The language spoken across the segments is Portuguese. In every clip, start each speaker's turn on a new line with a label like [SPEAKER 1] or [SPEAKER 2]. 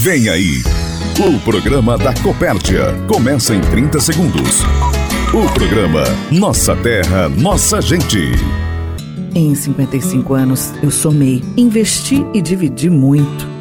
[SPEAKER 1] Vem aí, o programa da Copérdia. Começa em 30 segundos. O programa Nossa Terra, Nossa Gente.
[SPEAKER 2] Em 55 anos, eu somei, investi e dividi muito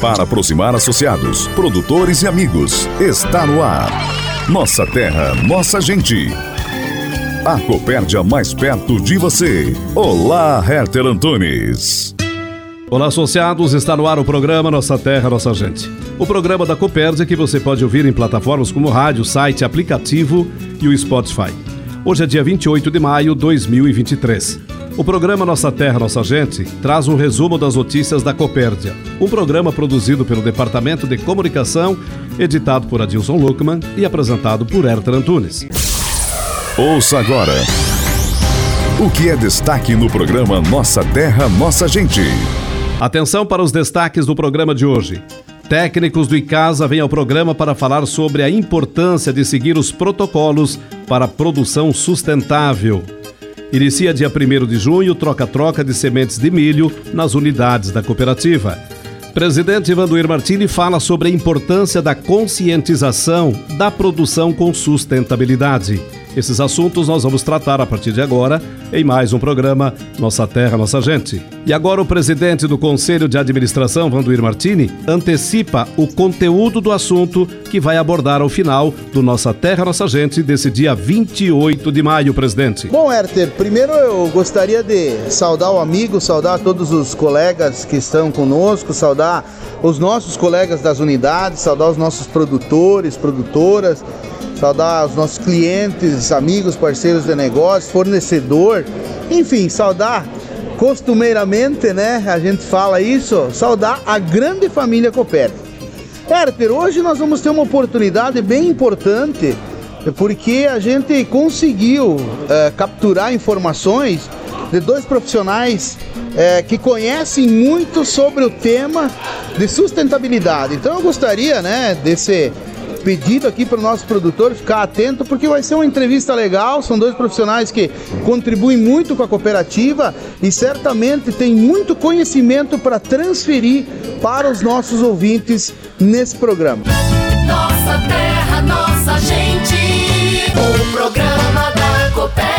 [SPEAKER 1] para aproximar associados, produtores e amigos. Está no ar. Nossa terra, nossa gente. A Copérdia mais perto de você. Olá, Herter Antunes.
[SPEAKER 3] Olá, associados. Está no ar o programa Nossa Terra, Nossa Gente. O programa da Copérdia que você pode ouvir em plataformas como rádio, site, aplicativo e o Spotify. Hoje é dia 28 de maio de 2023. O programa Nossa Terra, Nossa Gente traz um resumo das notícias da Copérdia, um programa produzido pelo Departamento de Comunicação, editado por Adilson Luckman e apresentado por Herter Antunes.
[SPEAKER 1] Ouça agora o que é destaque no programa Nossa Terra, Nossa Gente.
[SPEAKER 3] Atenção para os destaques do programa de hoje. Técnicos do ICASA vêm ao programa para falar sobre a importância de seguir os protocolos para a produção sustentável. Inicia dia 1 de junho troca-troca de sementes de milho nas unidades da cooperativa. Presidente Ivanduir Martini fala sobre a importância da conscientização da produção com sustentabilidade. Esses assuntos nós vamos tratar a partir de agora em mais um programa Nossa Terra, Nossa Gente. E agora o presidente do Conselho de Administração, Vanduir Martini, antecipa o conteúdo do assunto que vai abordar ao final do Nossa Terra, Nossa Gente desse dia 28 de maio, presidente.
[SPEAKER 4] Bom, Herter, primeiro eu gostaria de saudar o amigo, saudar todos os colegas que estão conosco, saudar os nossos colegas das unidades, saudar os nossos produtores, produtoras, saudar os nossos clientes, amigos, parceiros de negócio, fornecedor, enfim, saudar costumeiramente, né? A gente fala isso, saudar a grande família Copérnico. Herter, hoje nós vamos ter uma oportunidade bem importante, porque a gente conseguiu é, capturar informações de dois profissionais é, que conhecem muito sobre o tema de sustentabilidade. Então eu gostaria, né, desse pedido aqui para o nosso produtor ficar atento, porque vai ser uma entrevista legal. São dois profissionais que contribuem muito com a cooperativa e certamente têm muito conhecimento para transferir para os nossos ouvintes nesse programa.
[SPEAKER 5] Nossa terra, nossa gente, o programa da Copérdia.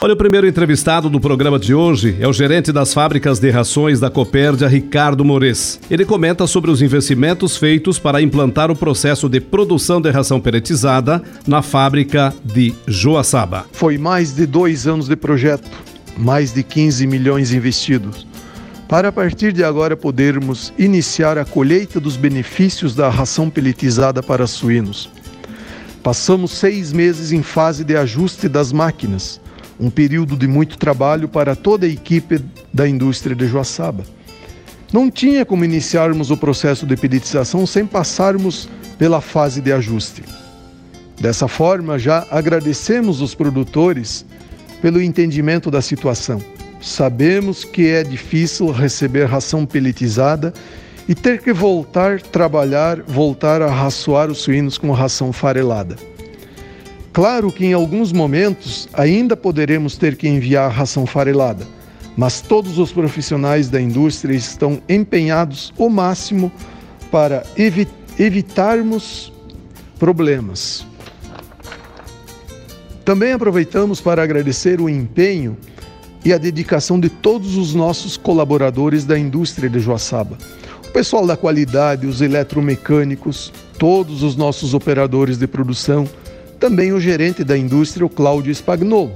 [SPEAKER 3] Olha, o primeiro entrevistado do programa de hoje é o gerente das fábricas de rações da Copérdia, Ricardo Mores. Ele comenta sobre os investimentos feitos para implantar o processo de produção de ração peletizada na fábrica de Joaçaba.
[SPEAKER 6] Foi mais de dois anos de projeto, mais de 15 milhões investidos, para a partir de agora podermos iniciar a colheita dos benefícios da ração peletizada para suínos. Passamos seis meses em fase de ajuste das máquinas um período de muito trabalho para toda a equipe da indústria de Joaçaba. Não tinha como iniciarmos o processo de peditização sem passarmos pela fase de ajuste. Dessa forma, já agradecemos os produtores pelo entendimento da situação. Sabemos que é difícil receber ração pelletizada e ter que voltar trabalhar, voltar a raçoar os suínos com ração farelada. Claro que em alguns momentos ainda poderemos ter que enviar ração farelada, mas todos os profissionais da indústria estão empenhados ao máximo para evi evitarmos problemas. Também aproveitamos para agradecer o empenho e a dedicação de todos os nossos colaboradores da indústria de Joaçaba. O pessoal da qualidade, os eletromecânicos, todos os nossos operadores de produção, também o gerente da indústria, o Cláudio Spagnolo.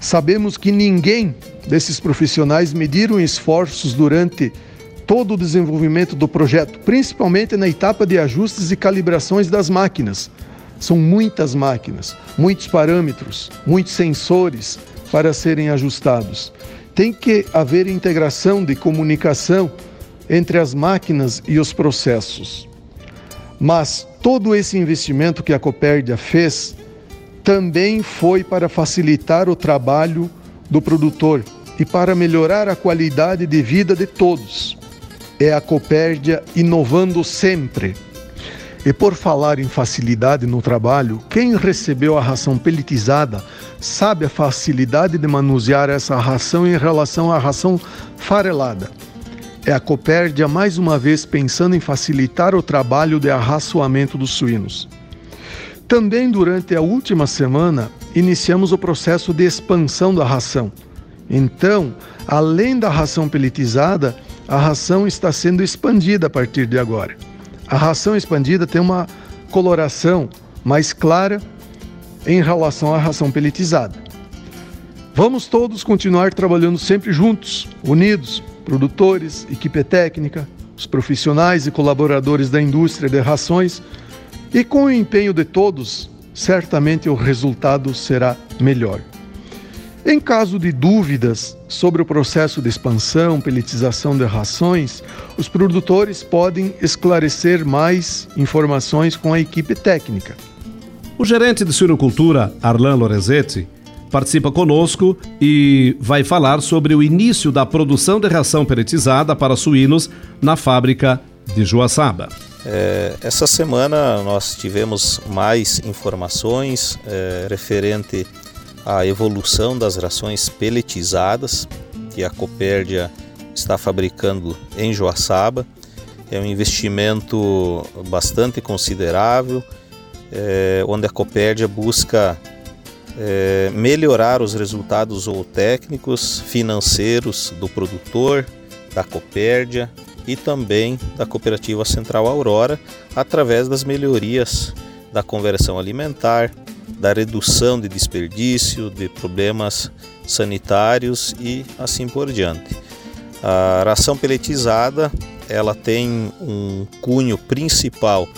[SPEAKER 6] Sabemos que ninguém desses profissionais mediram esforços durante todo o desenvolvimento do projeto, principalmente na etapa de ajustes e calibrações das máquinas. São muitas máquinas, muitos parâmetros, muitos sensores para serem ajustados. Tem que haver integração de comunicação entre as máquinas e os processos. Mas Todo esse investimento que a Copérdia fez também foi para facilitar o trabalho do produtor e para melhorar a qualidade de vida de todos. É a Copérdia inovando sempre. E por falar em facilidade no trabalho, quem recebeu a ração pelletizada sabe a facilidade de manusear essa ração em relação à ração farelada. É a Copérdia mais uma vez pensando em facilitar o trabalho de arraçoamento dos suínos. Também durante a última semana, iniciamos o processo de expansão da ração. Então, além da ração pelletizada, a ração está sendo expandida a partir de agora. A ração expandida tem uma coloração mais clara em relação à ração pelletizada. Vamos todos continuar trabalhando sempre juntos, unidos, produtores, equipe técnica, os profissionais e colaboradores da indústria de rações, e com o empenho de todos, certamente o resultado será melhor. Em caso de dúvidas sobre o processo de expansão, pelletização de rações, os produtores podem esclarecer mais informações com a equipe técnica.
[SPEAKER 3] O gerente de suinocultura, Arlan Lorenzetti, participa conosco e vai falar sobre o início da produção de ração pelletizada para suínos na fábrica de Joaçaba.
[SPEAKER 7] É, essa semana nós tivemos mais informações é, referente à evolução das rações pelletizadas que a Copérdia está fabricando em Joaçaba. É um investimento bastante considerável, é, onde a Copérdia busca é, melhorar os resultados ou técnicos, financeiros do produtor, da Copérdia e também da Cooperativa Central Aurora, através das melhorias da conversão alimentar, da redução de desperdício, de problemas sanitários e assim por diante. A ração pelletizada ela tem um cunho principal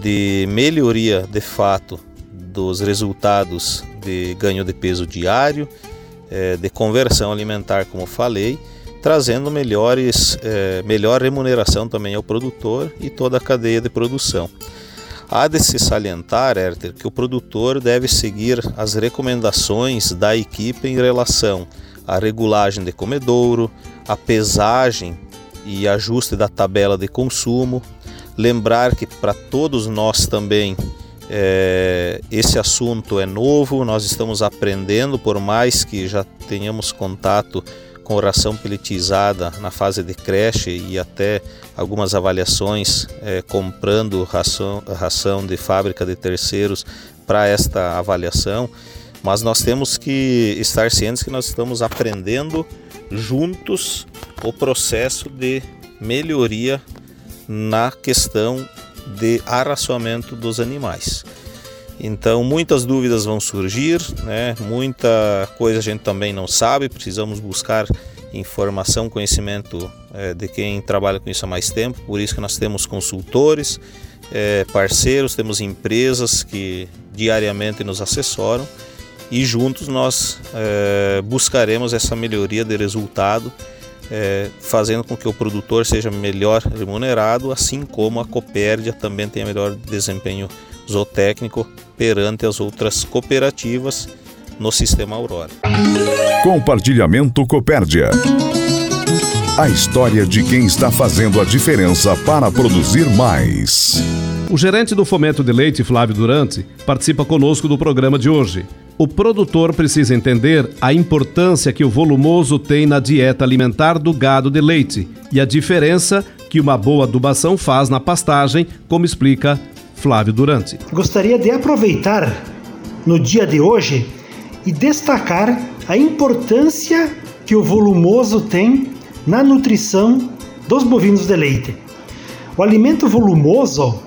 [SPEAKER 7] de melhoria de fato dos resultados de ganho de peso diário, eh, de conversão alimentar, como falei, trazendo melhores, eh, melhor remuneração também ao produtor e toda a cadeia de produção. Há de se salientar, Herter, que o produtor deve seguir as recomendações da equipe em relação à regulagem de comedouro, a pesagem e ajuste da tabela de consumo. Lembrar que para todos nós também é, esse assunto é novo, nós estamos aprendendo, por mais que já tenhamos contato com ração pelletizada na fase de creche e até algumas avaliações é, comprando ração, ração de fábrica de terceiros para esta avaliação, mas nós temos que estar cientes que nós estamos aprendendo juntos o processo de melhoria na questão de arraçoamento dos animais. Então, muitas dúvidas vão surgir, né? muita coisa a gente também não sabe, precisamos buscar informação, conhecimento é, de quem trabalha com isso há mais tempo, por isso que nós temos consultores, é, parceiros, temos empresas que diariamente nos assessoram. E juntos nós é, buscaremos essa melhoria de resultado, fazendo com que o produtor seja melhor remunerado, assim como a Copérdia também tenha melhor desempenho zootécnico perante as outras cooperativas no sistema Aurora.
[SPEAKER 1] Compartilhamento Copérdia. A história de quem está fazendo a diferença para produzir mais.
[SPEAKER 3] O gerente do Fomento de Leite, Flávio Durante, participa conosco do programa de hoje. O produtor precisa entender a importância que o volumoso tem na dieta alimentar do gado de leite e a diferença que uma boa adubação faz na pastagem, como explica Flávio Durante.
[SPEAKER 8] Gostaria de aproveitar no dia de hoje e destacar a importância que o volumoso tem na nutrição dos bovinos de leite. O alimento volumoso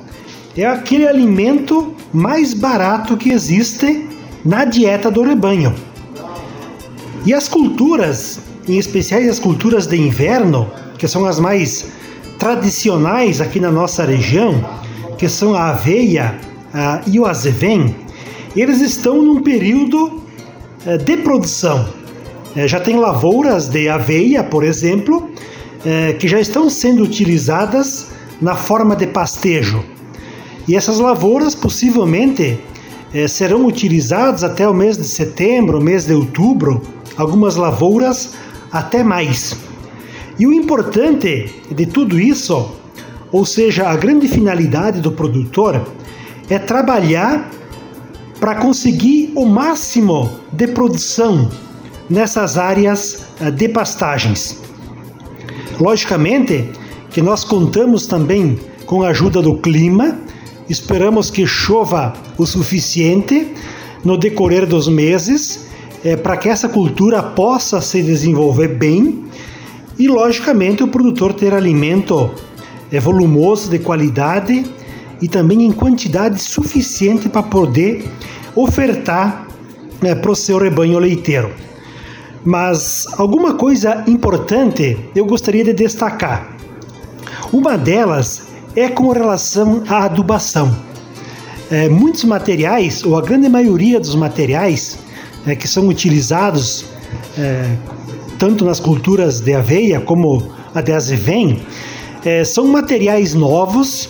[SPEAKER 8] é aquele alimento mais barato que existe na dieta do rebanho. E as culturas, em especial as culturas de inverno, que são as mais tradicionais aqui na nossa região, que são a aveia e o azevém, eles estão num período eh, de produção. Eh, já tem lavouras de aveia, por exemplo, eh, que já estão sendo utilizadas na forma de pastejo. E essas lavouras possivelmente serão utilizadas até o mês de setembro, mês de outubro, algumas lavouras até mais. E o importante de tudo isso, ou seja, a grande finalidade do produtor, é trabalhar para conseguir o máximo de produção nessas áreas eh, de pastagens. Logicamente que nós contamos também com a ajuda do clima, esperamos que chova o suficiente no decorrer dos meses é, para que essa cultura possa se desenvolver bem e, logicamente, o produtor ter alimento é, volumoso, de qualidade e também em quantidade suficiente para poder ofertar é, para o seu rebanho leiteiro. Mas alguma coisa importante eu gostaria de destacar. Uma delas é com relação à adubação. É, muitos materiais, ou a grande maioria dos materiais é, que são utilizados é, tanto nas culturas de aveia como a de azevém, é, são materiais novos,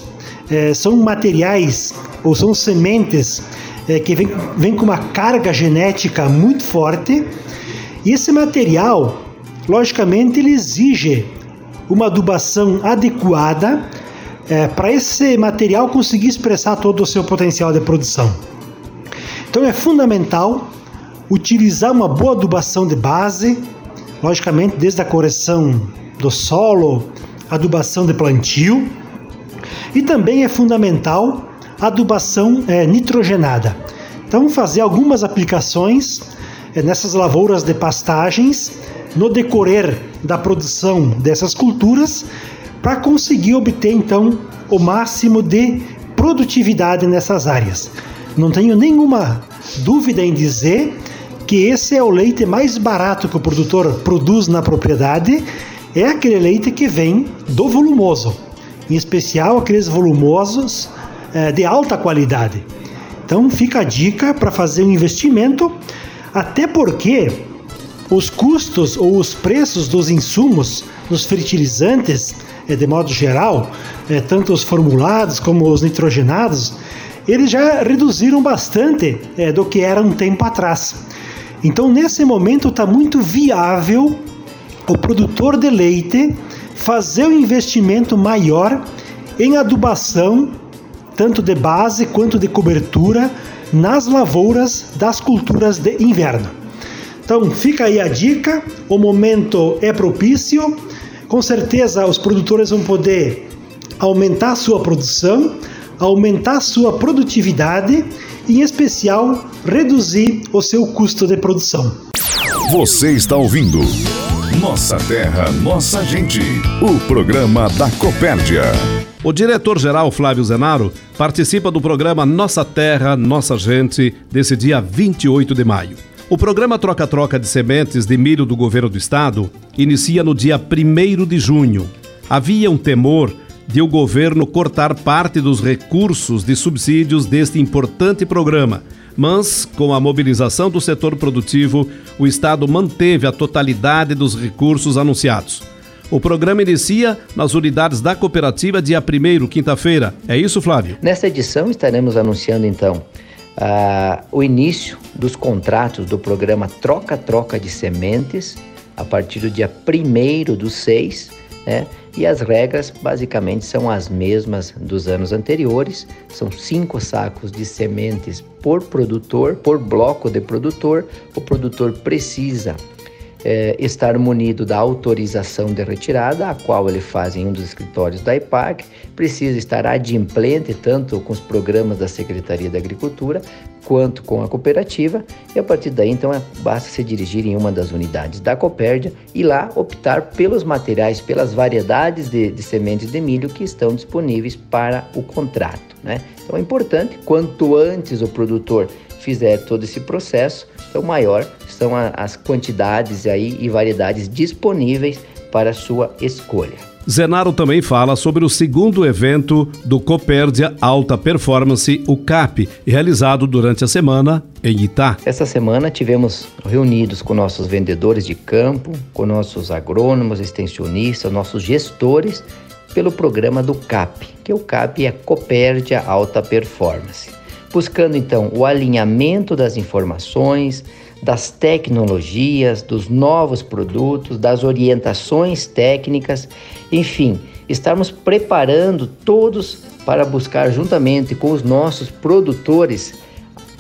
[SPEAKER 8] é, são materiais ou são sementes é, que vêm vem com uma carga genética muito forte e esse material, logicamente, ele exige uma adubação adequada é, para esse material conseguir expressar todo o seu potencial de produção. Então é fundamental utilizar uma boa adubação de base, logicamente desde a correção do solo, adubação de plantio, e também é fundamental adubação é, nitrogenada. Então fazer algumas aplicações é, nessas lavouras de pastagens no decorrer da produção dessas culturas para conseguir obter então o máximo de produtividade nessas áreas. Não tenho nenhuma dúvida em dizer que esse é o leite mais barato que o produtor produz na propriedade, é aquele leite que vem do volumoso, em especial aqueles volumosos é, de alta qualidade. Então fica a dica para fazer um investimento até porque os custos ou os preços dos insumos, dos fertilizantes, eh, de modo geral, eh, tanto os formulados como os nitrogenados, eles já reduziram bastante eh, do que era um tempo atrás. Então, nesse momento, está muito viável o produtor de leite fazer um investimento maior em adubação, tanto de base quanto de cobertura, nas lavouras das culturas de inverno. Então fica aí a dica, o momento é propício, com certeza os produtores vão poder aumentar sua produção, aumentar sua produtividade e, em especial, reduzir o seu custo de produção.
[SPEAKER 1] Você está ouvindo Nossa Terra, Nossa Gente, o programa da Copérdia.
[SPEAKER 3] O diretor-geral Flávio Zenaro participa do programa Nossa Terra, Nossa Gente, desse dia 28 de maio. O programa Troca-Troca de Sementes de Milho do Governo do Estado inicia no dia 1 de junho. Havia um temor de o governo cortar parte dos recursos de subsídios deste importante programa, mas, com a mobilização do setor produtivo, o Estado manteve a totalidade dos recursos anunciados. O programa inicia nas unidades da cooperativa dia 1 quinta-feira. É isso, Flávio?
[SPEAKER 9] Nesta edição estaremos anunciando então uh, o início dos contratos do programa Troca-Troca de Sementes a partir do dia 1 do 6, né? E as regras basicamente são as mesmas dos anos anteriores. São cinco sacos de sementes por produtor, por bloco de produtor. O produtor precisa é, estar munido da autorização de retirada, a qual ele faz em um dos escritórios da IPAC, precisa estar adimplente tanto com os programas da Secretaria da Agricultura quanto com a cooperativa, e a partir daí então é, basta se dirigir em uma das unidades da Copérdia e lá optar pelos materiais, pelas variedades de, de sementes de milho que estão disponíveis para o contrato. Né? Então é importante, quanto antes o produtor fizer todo esse processo, então maior são a, as quantidades aí e variedades disponíveis para a sua escolha.
[SPEAKER 3] Zenaro também fala sobre o segundo evento do Copérdia Alta Performance, o CAP, realizado durante a semana em Itá.
[SPEAKER 9] Essa semana tivemos reunidos com nossos vendedores de campo, com nossos agrônomos, extensionistas, nossos gestores pelo programa do CAP, que o CAP é Copérdia Alta Performance, buscando então o alinhamento das informações, das tecnologias, dos novos produtos, das orientações técnicas, enfim, estamos preparando todos para buscar juntamente com os nossos produtores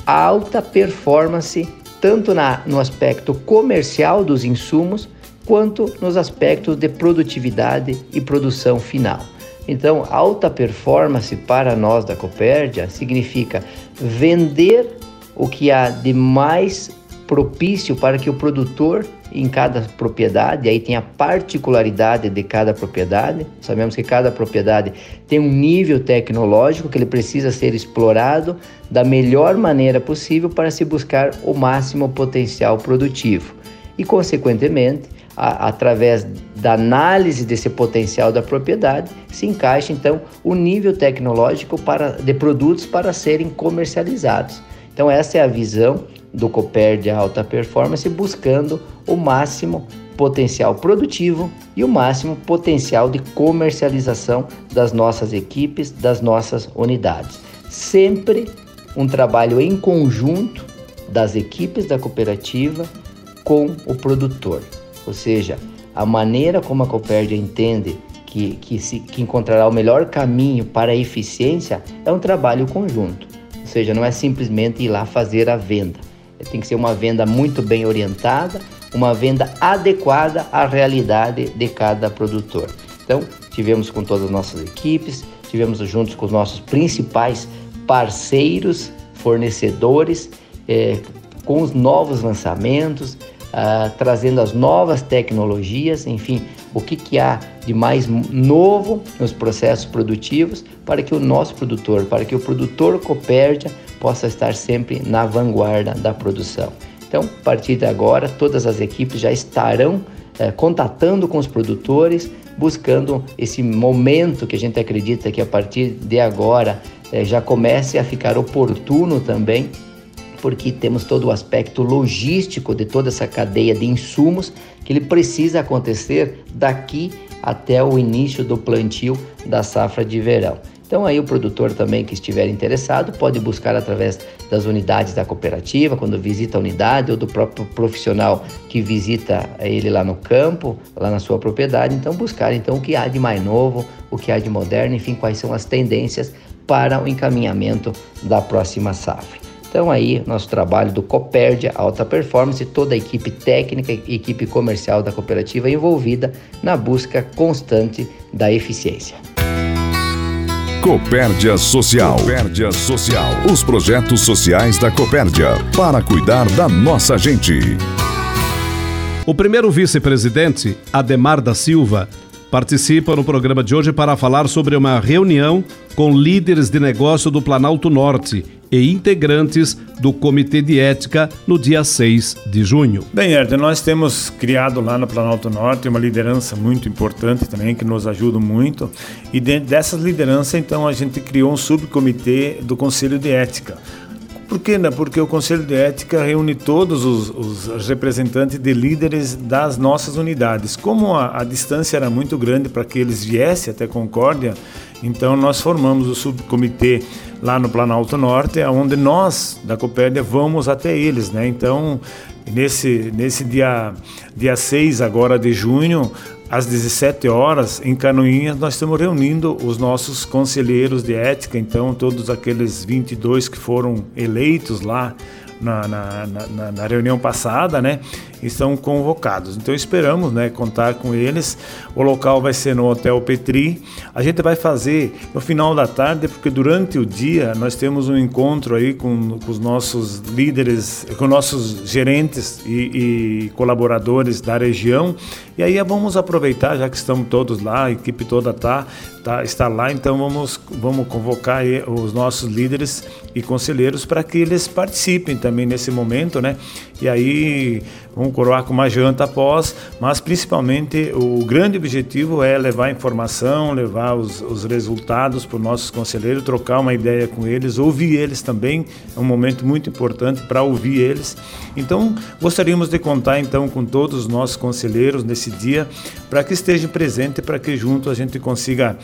[SPEAKER 9] alta performance tanto na, no aspecto comercial dos insumos quanto nos aspectos de produtividade e produção final. Então, alta performance para nós da Copérdia significa vender o que há de mais propício para que o produtor em cada propriedade, aí tem a particularidade de cada propriedade. Sabemos que cada propriedade tem um nível tecnológico que ele precisa ser explorado da melhor maneira possível para se buscar o máximo potencial produtivo. E, consequentemente, a, através da análise desse potencial da propriedade, se encaixa então o nível tecnológico para, de produtos para serem comercializados. Então, essa é a visão do Cooper de alta performance, buscando o máximo potencial produtivo e o máximo potencial de comercialização das nossas equipes, das nossas unidades. Sempre um trabalho em conjunto das equipes da cooperativa com o produtor. Ou seja, a maneira como a Copérdia entende que, que, se, que encontrará o melhor caminho para a eficiência é um trabalho conjunto. Ou seja, não é simplesmente ir lá fazer a venda. Tem que ser uma venda muito bem orientada, uma venda adequada à realidade de cada produtor. Então, tivemos com todas as nossas equipes, tivemos juntos com os nossos principais parceiros, fornecedores, eh, com os novos lançamentos, uh, trazendo as novas tecnologias, enfim, o que, que há de mais novo nos processos produtivos para que o nosso produtor, para que o produtor Copérdia possa estar sempre na vanguarda da produção. Então, a partir de agora, todas as equipes já estarão eh, contatando com os produtores, buscando esse momento que a gente acredita que a partir de agora eh, já comece a ficar oportuno também porque temos todo o aspecto logístico de toda essa cadeia de insumos que ele precisa acontecer daqui até o início do plantio da safra de verão. Então aí o produtor também que estiver interessado pode buscar através das unidades da cooperativa, quando visita a unidade ou do próprio profissional que visita ele lá no campo, lá na sua propriedade, então buscar então o que há de mais novo, o que há de moderno, enfim, quais são as tendências para o encaminhamento da próxima safra. Então aí nosso trabalho do Copérdia Alta Performance, toda a equipe técnica e equipe comercial da cooperativa envolvida na busca constante da eficiência.
[SPEAKER 1] Copérdia Social. Copérdia Social. Os projetos sociais da Copérdia para cuidar da nossa gente.
[SPEAKER 3] O primeiro vice-presidente, Ademar da Silva, participa no programa de hoje para falar sobre uma reunião com líderes de negócio do Planalto Norte e integrantes do Comitê de Ética no dia 6 de junho.
[SPEAKER 10] Bem, Herder, nós temos criado lá no Planalto Norte uma liderança muito importante também, que nos ajuda muito. E dentro dessas lideranças, então, a gente criou um subcomitê do Conselho de Ética. Por quê? Né? Porque o Conselho de Ética reúne todos os, os representantes de líderes das nossas unidades. Como a, a distância era muito grande para que eles viessem até Concórdia, então nós formamos o subcomitê lá no Planalto Norte, onde nós da Copérdia vamos até eles, né? Então, nesse, nesse dia, dia 6 agora de junho, às 17 horas, em Canoinhas, nós estamos reunindo os nossos conselheiros de ética, então todos aqueles 22 que foram eleitos lá na, na, na, na reunião passada, né? estão convocados. Então esperamos né, contar com eles. O local vai ser no Hotel Petri. A gente vai fazer no final da tarde, porque durante o dia nós temos um encontro aí com, com os nossos líderes, com nossos gerentes e, e, colaboradores da região. E aí vamos aproveitar, já que estamos todos lá, a equipe toda está tá, está lá, então vamos, vamos convocar os nossos líderes e conselheiros para que eles participem também nesse momento, né? E aí vamos coroar com uma janta após, mas principalmente o grande objetivo é levar informação, levar os, os resultados para os nossos conselheiros, trocar uma ideia com eles, ouvir eles também, é um momento muito importante para ouvir eles. Então, gostaríamos de contar então com todos os nossos conselheiros nesse dia, para que estejam presentes, para que junto a gente consiga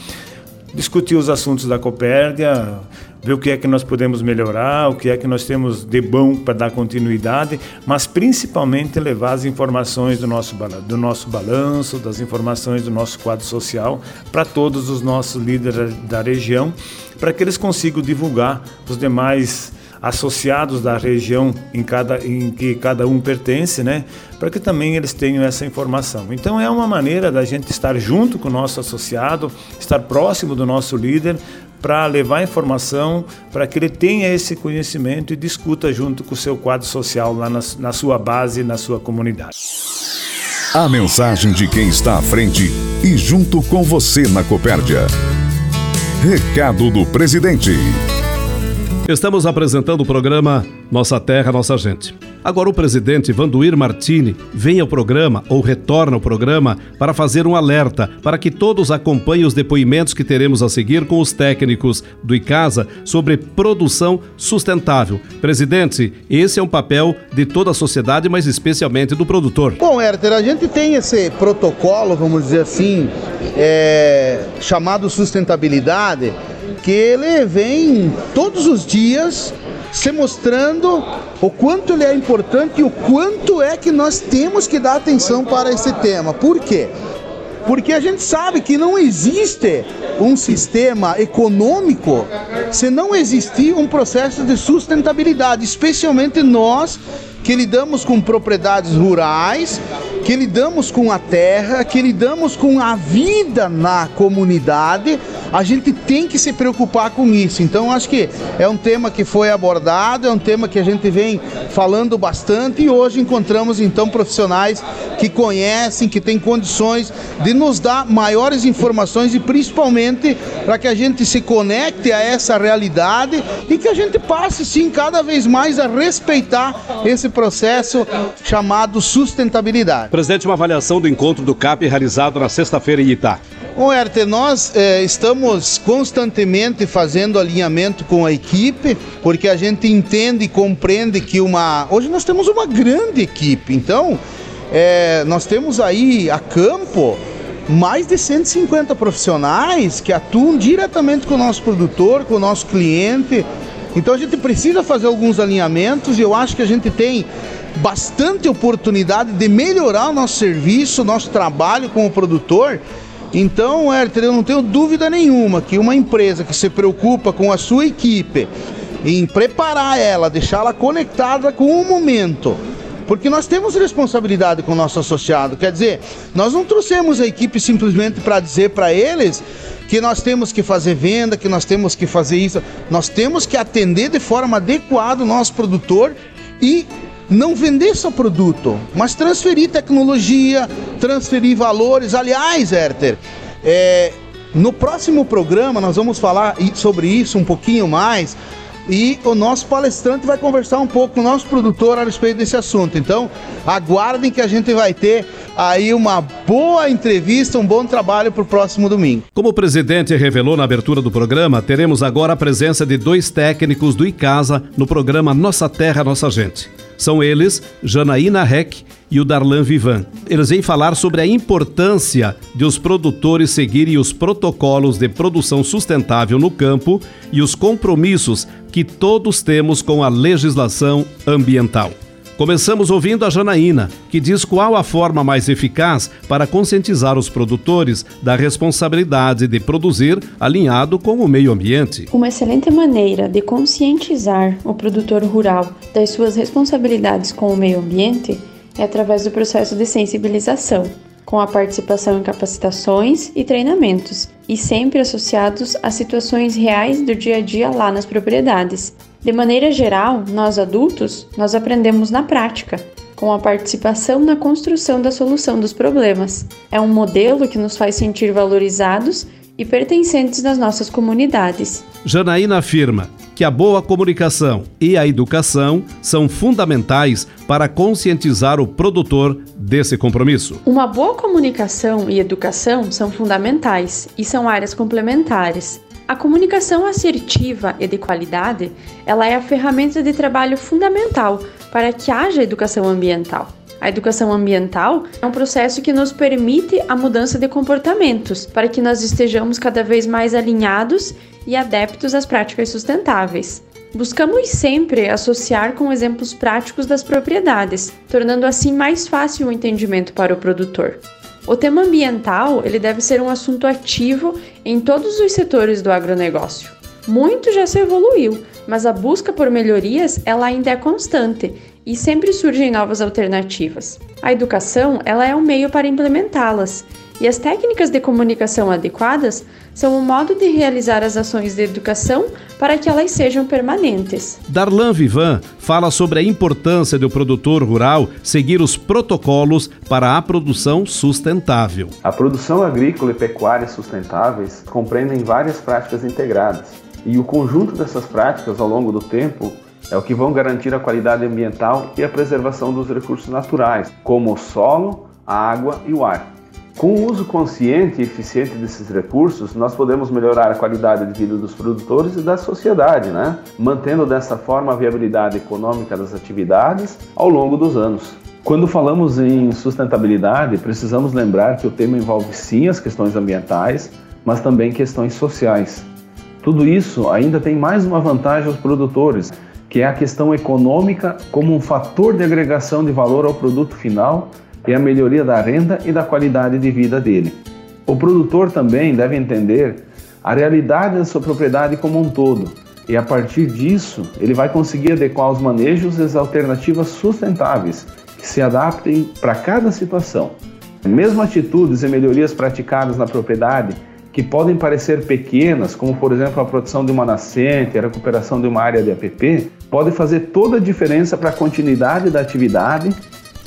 [SPEAKER 10] discutir os assuntos da Copérdia, ver o que é que nós podemos melhorar, o que é que nós temos de bom para dar continuidade, mas principalmente levar as informações do nosso, do nosso balanço, das informações do nosso quadro social para todos os nossos líderes da região, para que eles consigam divulgar os demais associados da região em, cada, em que cada um pertence, né? Para que também eles tenham essa informação. Então é uma maneira da gente estar junto com o nosso associado, estar próximo do nosso líder, para levar informação, para que ele tenha esse conhecimento e discuta junto com o seu quadro social lá na, na sua base, na sua comunidade.
[SPEAKER 1] A mensagem de quem está à frente e junto com você na Copérdia. Recado do presidente.
[SPEAKER 3] Estamos apresentando o programa Nossa Terra, Nossa Gente. Agora o presidente Vanduir Martini vem ao programa ou retorna ao programa para fazer um alerta para que todos acompanhem os depoimentos que teremos a seguir com os técnicos do ICASA sobre produção sustentável. Presidente, esse é um papel de toda a sociedade, mas especialmente do produtor.
[SPEAKER 4] Bom, Herter, a gente tem esse protocolo, vamos dizer assim, é, chamado sustentabilidade, que ele vem todos os dias se mostrando o quanto ele é importante e o quanto é que nós temos que dar atenção para esse tema. Por quê? Porque a gente sabe que não existe um sistema econômico se não existir um processo de sustentabilidade, especialmente nós que lidamos com propriedades rurais, que lidamos com a terra, que lidamos com a vida na comunidade, a gente tem que se preocupar com isso. Então, acho que é um tema que foi abordado, é um tema que a gente vem falando bastante e hoje encontramos então profissionais que conhecem, que têm condições de nos dar maiores informações e principalmente para que a gente se conecte a essa realidade e que a gente passe sim cada vez mais a respeitar esse chamado sustentabilidade.
[SPEAKER 3] Presidente, uma avaliação do encontro do CAP realizado na sexta-feira em Itá.
[SPEAKER 4] Bom, Herter, nós eh, estamos constantemente fazendo alinhamento com a equipe, porque a gente entende e compreende que uma. Hoje nós temos uma grande equipe, então eh, nós temos aí a campo mais de 150 profissionais que atuam diretamente com o nosso produtor, com o nosso cliente. Então a gente precisa fazer alguns alinhamentos e eu acho que a gente tem bastante oportunidade de melhorar o nosso serviço, o nosso trabalho com o produtor então, Herter, eu não tenho dúvida nenhuma que uma empresa que se preocupa com a sua equipe, em preparar ela, deixá-la conectada com o momento, porque nós temos responsabilidade com o nosso associado. Quer dizer, nós não trouxemos a equipe simplesmente para dizer para eles que nós temos que fazer venda, que nós temos que fazer isso. Nós temos que atender de forma adequada o nosso produtor e não vender só produto, mas transferir tecnologia, transferir valores. Aliás, Herter, é, no próximo programa nós vamos falar sobre isso um pouquinho mais. E o nosso palestrante vai conversar um pouco com o nosso produtor a respeito desse assunto. Então, aguardem que a gente vai ter aí uma boa entrevista, um bom trabalho para o próximo domingo.
[SPEAKER 3] Como o presidente revelou na abertura do programa, teremos agora a presença de dois técnicos do ICASA no programa Nossa Terra, Nossa Gente. São eles Janaína Reck e o Darlan Vivan. Eles vêm falar sobre a importância de os produtores seguirem os protocolos de produção sustentável no campo e os compromissos que todos temos com a legislação ambiental. Começamos ouvindo a Janaína, que diz qual a forma mais eficaz para conscientizar os produtores da responsabilidade de produzir alinhado com o meio ambiente.
[SPEAKER 11] Uma excelente maneira de conscientizar o produtor rural das suas responsabilidades com o meio ambiente é através do processo de sensibilização, com a participação em capacitações e treinamentos, e sempre associados a situações reais do dia a dia lá nas propriedades, de maneira geral, nós adultos, nós aprendemos na prática, com a participação na construção da solução dos problemas. É um modelo que nos faz sentir valorizados e pertencentes nas nossas comunidades.
[SPEAKER 3] Janaína afirma que a boa comunicação e a educação são fundamentais para conscientizar o produtor desse compromisso.
[SPEAKER 11] Uma boa comunicação e educação são fundamentais e são áreas complementares. A comunicação assertiva e de qualidade, ela é a ferramenta de trabalho fundamental para que haja educação ambiental. A educação ambiental é um processo que nos permite a mudança de comportamentos para que nós estejamos cada vez mais alinhados e adeptos às práticas sustentáveis. Buscamos sempre associar com exemplos práticos das propriedades, tornando assim mais fácil o entendimento para o produtor. O tema ambiental ele deve ser um assunto ativo em todos os setores do agronegócio. Muito já se evoluiu, mas a busca por melhorias ela ainda é constante e sempre surgem novas alternativas. A educação ela é um meio para implementá-las e as técnicas de comunicação adequadas são um modo de realizar as ações de educação para que elas sejam permanentes.
[SPEAKER 3] Darlan Vivan fala sobre a importância do produtor rural seguir os protocolos para a produção sustentável.
[SPEAKER 12] A produção agrícola e pecuária sustentáveis compreendem várias práticas integradas, e o conjunto dessas práticas ao longo do tempo é o que vão garantir a qualidade ambiental e a preservação dos recursos naturais, como o solo, a água e o ar. Com o uso consciente e eficiente desses recursos, nós podemos melhorar a qualidade de vida dos produtores e da sociedade, né? mantendo dessa forma a viabilidade econômica das atividades ao longo dos anos. Quando falamos em sustentabilidade, precisamos lembrar que o tema envolve sim as questões ambientais, mas também questões sociais. Tudo isso ainda tem mais uma vantagem aos produtores, que é a questão econômica como um fator de agregação de valor ao produto final e a melhoria da renda e da qualidade de vida dele. O produtor também deve entender a realidade da sua propriedade como um todo e a partir disso ele vai conseguir adequar os manejos e as alternativas sustentáveis que se adaptem para cada situação. Mesmo atitudes e melhorias praticadas na propriedade que podem parecer pequenas, como por exemplo a produção de uma nascente, a recuperação de uma área de APP, podem fazer toda a diferença para a continuidade da atividade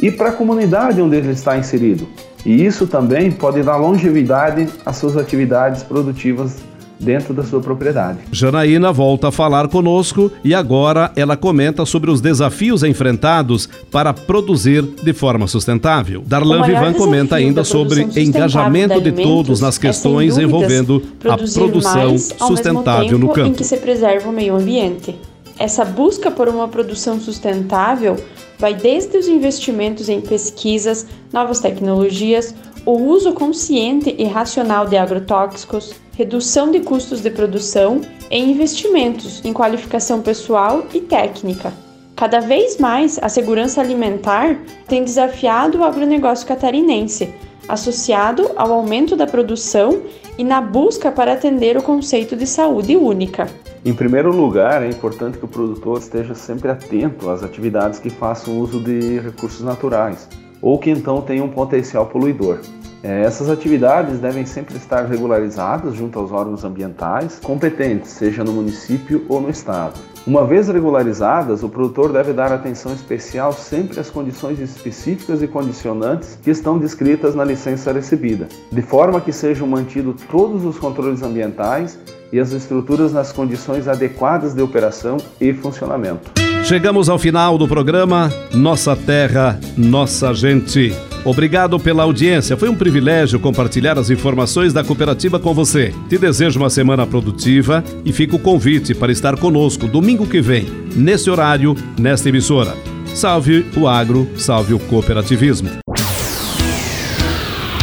[SPEAKER 12] e para a comunidade onde ele está inserido. E isso também pode dar longevidade às suas atividades produtivas dentro da sua propriedade.
[SPEAKER 3] Janaína volta a falar conosco e agora ela comenta sobre os desafios enfrentados para produzir de forma sustentável. Darlan Vivan comenta ainda sobre engajamento de, de todos nas é, questões é, envolvendo a produção mais, sustentável no campo.
[SPEAKER 11] Em que se preserva o meio ambiente. Essa busca por uma produção sustentável vai desde os investimentos em pesquisas, novas tecnologias, o uso consciente e racional de agrotóxicos, redução de custos de produção e investimentos em qualificação pessoal e técnica. Cada vez mais, a segurança alimentar tem desafiado o agronegócio catarinense, associado ao aumento da produção e na busca para atender o conceito de saúde única.
[SPEAKER 12] Em primeiro lugar, é importante que o produtor esteja sempre atento às atividades que façam uso de recursos naturais ou que então tenham um potencial poluidor. É, essas atividades devem sempre estar regularizadas junto aos órgãos ambientais competentes, seja no município ou no estado. Uma vez regularizadas, o produtor deve dar atenção especial sempre às condições específicas e condicionantes que estão descritas na licença recebida, de forma que sejam mantidos todos os controles ambientais e as estruturas nas condições adequadas de operação e funcionamento.
[SPEAKER 3] Chegamos ao final do programa Nossa Terra, Nossa Gente. Obrigado pela audiência. Foi um privilégio compartilhar as informações da cooperativa com você. Te desejo uma semana produtiva e fica o convite para estar conosco domingo que vem, nesse horário, nesta emissora. Salve o agro, salve o cooperativismo.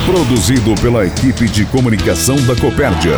[SPEAKER 1] Produzido pela equipe de comunicação da Copérdia